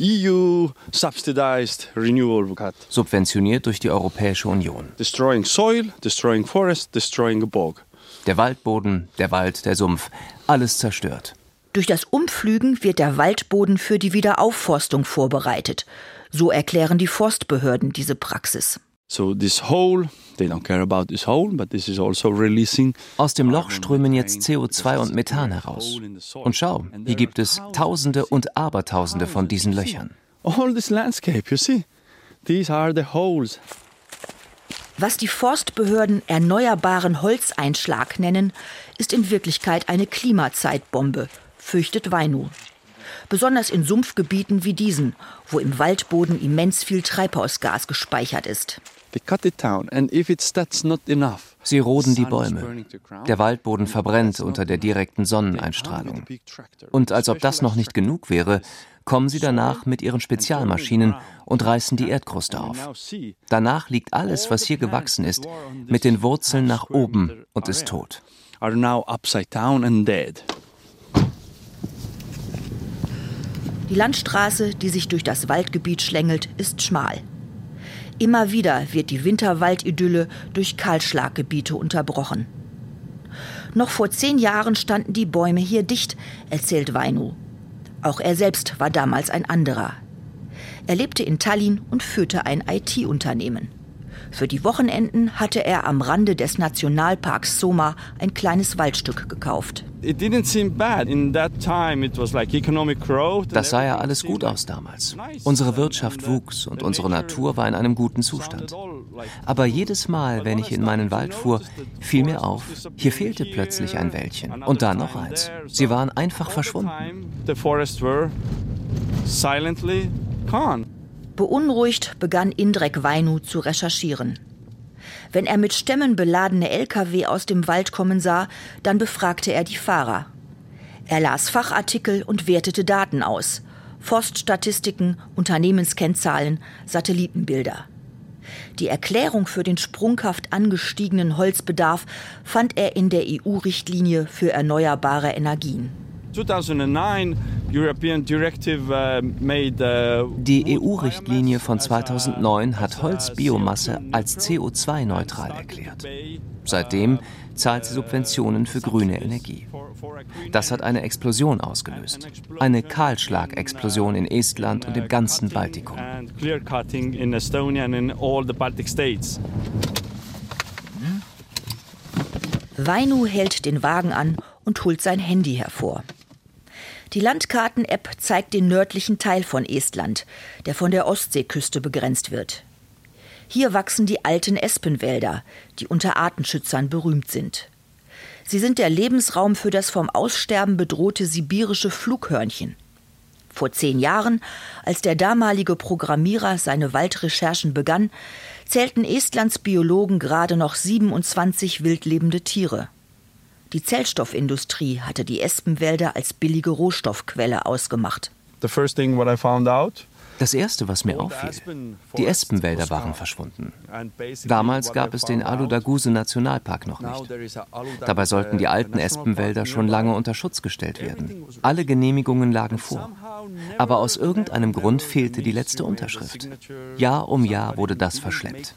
EU subsidized renewable cut. Subventioniert durch die Europäische Union. Destroying soil, destroying forest, destroying a bog. Der Waldboden, der Wald, der Sumpf, alles zerstört. Durch das Umpflügen wird der Waldboden für die Wiederaufforstung vorbereitet. So erklären die Forstbehörden diese Praxis. So this hole, they don't care about this hole, but this is also releasing Aus dem Loch strömen jetzt CO2 und Methan heraus. Und schau, hier gibt es Tausende und Abertausende von diesen Löchern. All this landscape, you see, these are the holes. Was die Forstbehörden erneuerbaren Holzeinschlag nennen, ist in Wirklichkeit eine Klimazeitbombe, fürchtet Weinu. Besonders in Sumpfgebieten wie diesen, wo im Waldboden immens viel Treibhausgas gespeichert ist. Sie roden die Bäume. Der Waldboden verbrennt unter der direkten Sonneneinstrahlung. Und als ob das noch nicht genug wäre, kommen sie danach mit ihren Spezialmaschinen und reißen die Erdkruste auf. Danach liegt alles, was hier gewachsen ist, mit den Wurzeln nach oben und ist tot. Die Landstraße, die sich durch das Waldgebiet schlängelt, ist schmal. Immer wieder wird die Winterwaldidylle durch Kahlschlaggebiete unterbrochen. Noch vor zehn Jahren standen die Bäume hier dicht, erzählt Weinu. Auch er selbst war damals ein anderer. Er lebte in Tallinn und führte ein IT-Unternehmen. Für die Wochenenden hatte er am Rande des Nationalparks Soma ein kleines Waldstück gekauft. Das sah ja alles gut aus damals. Unsere Wirtschaft wuchs und unsere Natur war in einem guten Zustand. Aber jedes Mal, wenn ich in meinen Wald fuhr, fiel mir auf, hier fehlte plötzlich ein Wäldchen und da noch eins. Sie waren einfach verschwunden. Beunruhigt begann Indrek Weinu zu recherchieren. Wenn er mit Stämmen beladene Lkw aus dem Wald kommen sah, dann befragte er die Fahrer. Er las Fachartikel und wertete Daten aus. Forststatistiken, Unternehmenskennzahlen, Satellitenbilder. Die Erklärung für den sprunghaft angestiegenen Holzbedarf fand er in der EU-Richtlinie für erneuerbare Energien. 2009 Uh, Die EU-Richtlinie von 2009 hat Holzbiomasse als CO2-neutral erklärt. Seitdem zahlt sie Subventionen für grüne Energie. Das hat eine Explosion ausgelöst. Eine Kahlschlagexplosion in Estland und im ganzen Baltikum. Weinu hält den Wagen an und holt sein Handy hervor. Die Landkarten-App zeigt den nördlichen Teil von Estland, der von der Ostseeküste begrenzt wird. Hier wachsen die alten Espenwälder, die unter Artenschützern berühmt sind. Sie sind der Lebensraum für das vom Aussterben bedrohte sibirische Flughörnchen. Vor zehn Jahren, als der damalige Programmierer seine Waldrecherchen begann, zählten Estlands Biologen gerade noch 27 wildlebende Tiere. Die Zellstoffindustrie hatte die Espenwälder als billige Rohstoffquelle ausgemacht. The first thing what I found out das Erste, was mir auffiel, die Espenwälder waren verschwunden. Damals gab es den Aludaguse Nationalpark noch nicht. Dabei sollten die alten Espenwälder schon lange unter Schutz gestellt werden. Alle Genehmigungen lagen vor. Aber aus irgendeinem Grund fehlte die letzte Unterschrift. Jahr um Jahr wurde das verschleppt.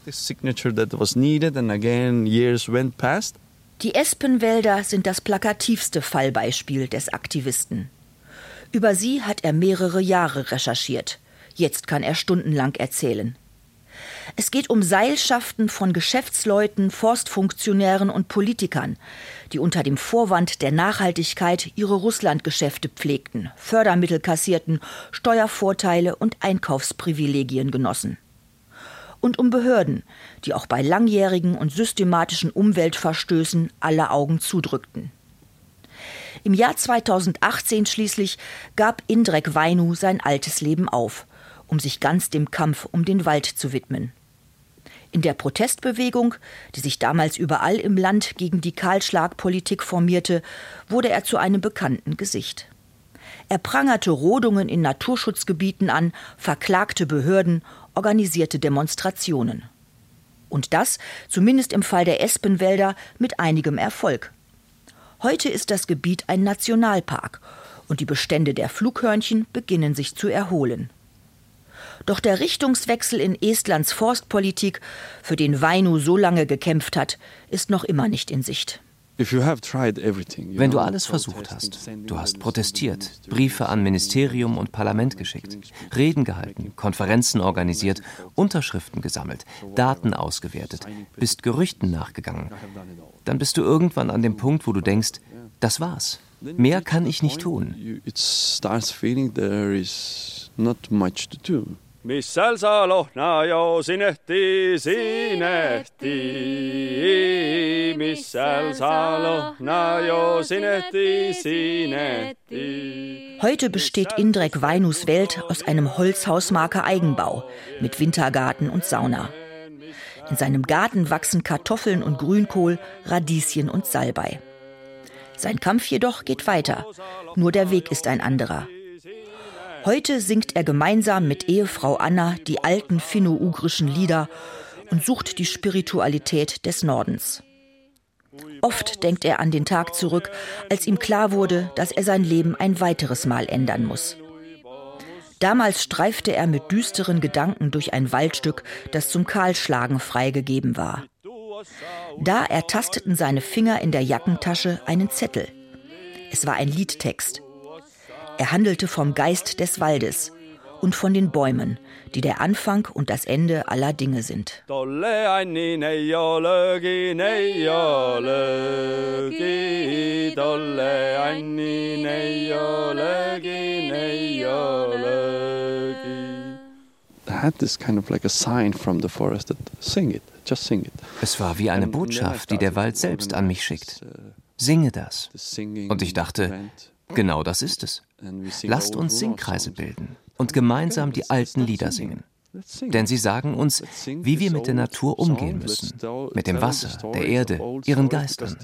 Die Espenwälder sind das plakativste Fallbeispiel des Aktivisten. Über sie hat er mehrere Jahre recherchiert. Jetzt kann er stundenlang erzählen. Es geht um Seilschaften von Geschäftsleuten, Forstfunktionären und Politikern, die unter dem Vorwand der Nachhaltigkeit ihre Russlandgeschäfte pflegten, Fördermittel kassierten, Steuervorteile und Einkaufsprivilegien genossen. Und um Behörden, die auch bei langjährigen und systematischen Umweltverstößen alle Augen zudrückten. Im Jahr 2018 schließlich gab Indrek Weinu sein altes Leben auf um sich ganz dem Kampf um den Wald zu widmen. In der Protestbewegung, die sich damals überall im Land gegen die Kahlschlagpolitik formierte, wurde er zu einem bekannten Gesicht. Er prangerte Rodungen in Naturschutzgebieten an, verklagte Behörden, organisierte Demonstrationen. Und das, zumindest im Fall der Espenwälder, mit einigem Erfolg. Heute ist das Gebiet ein Nationalpark und die Bestände der Flughörnchen beginnen sich zu erholen. Doch der Richtungswechsel in Estlands Forstpolitik, für den Weinu so lange gekämpft hat, ist noch immer nicht in Sicht. Wenn du alles versucht hast, du hast protestiert, Briefe an Ministerium und Parlament geschickt, Reden gehalten, Konferenzen organisiert, Unterschriften gesammelt, Daten ausgewertet, bist Gerüchten nachgegangen, dann bist du irgendwann an dem Punkt, wo du denkst, das war's. Mehr kann ich nicht tun. Mis seal sa lohna jo sinehti, sinehti, mis seal sa lohna jo sinehti, sinehti. Heute besteht Indrek Weinus Welt aus einem Holzhausmarker Eigenbau mit Wintergarten und Sauna. In seinem Garten wachsen Kartoffeln und Grünkohl, Radieschen und Salbei. Sein Kampf jedoch geht weiter. Nur der Weg ist ein anderer. Heute singt er gemeinsam mit Ehefrau Anna die alten finno-ugrischen Lieder und sucht die Spiritualität des Nordens. Oft denkt er an den Tag zurück, als ihm klar wurde, dass er sein Leben ein weiteres Mal ändern muss. Damals streifte er mit düsteren Gedanken durch ein Waldstück, das zum Kahlschlagen freigegeben war. Da ertasteten seine Finger in der Jackentasche einen Zettel. Es war ein Liedtext. Er handelte vom Geist des Waldes und von den Bäumen, die der Anfang und das Ende aller Dinge sind. Es war wie eine Botschaft, die der Wald selbst an mich schickt. Singe das. Und ich dachte, genau das ist es. Lasst uns Singkreise bilden und gemeinsam die alten Lieder singen. Denn sie sagen uns, wie wir mit der Natur umgehen müssen, mit dem Wasser, der Erde, ihren Geistern,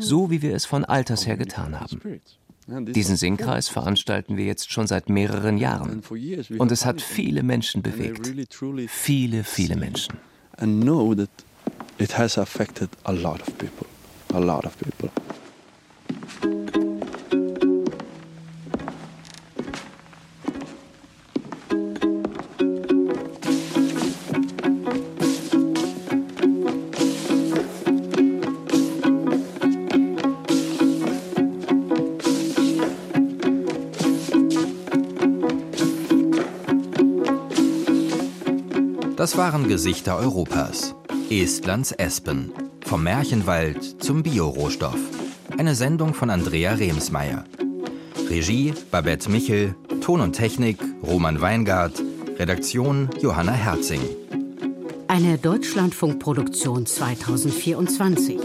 so wie wir es von alters her getan haben. Diesen Singkreis veranstalten wir jetzt schon seit mehreren Jahren. Und es hat viele Menschen bewegt. Viele, viele Menschen. And know that it has affected a lot of people. A lot of people. Das waren Gesichter Europas. Estlands Espen. Vom Märchenwald zum Biorohstoff. Eine Sendung von Andrea Remsmeier. Regie Babette Michel. Ton und Technik Roman Weingart. Redaktion Johanna Herzing. Eine Deutschlandfunkproduktion 2024.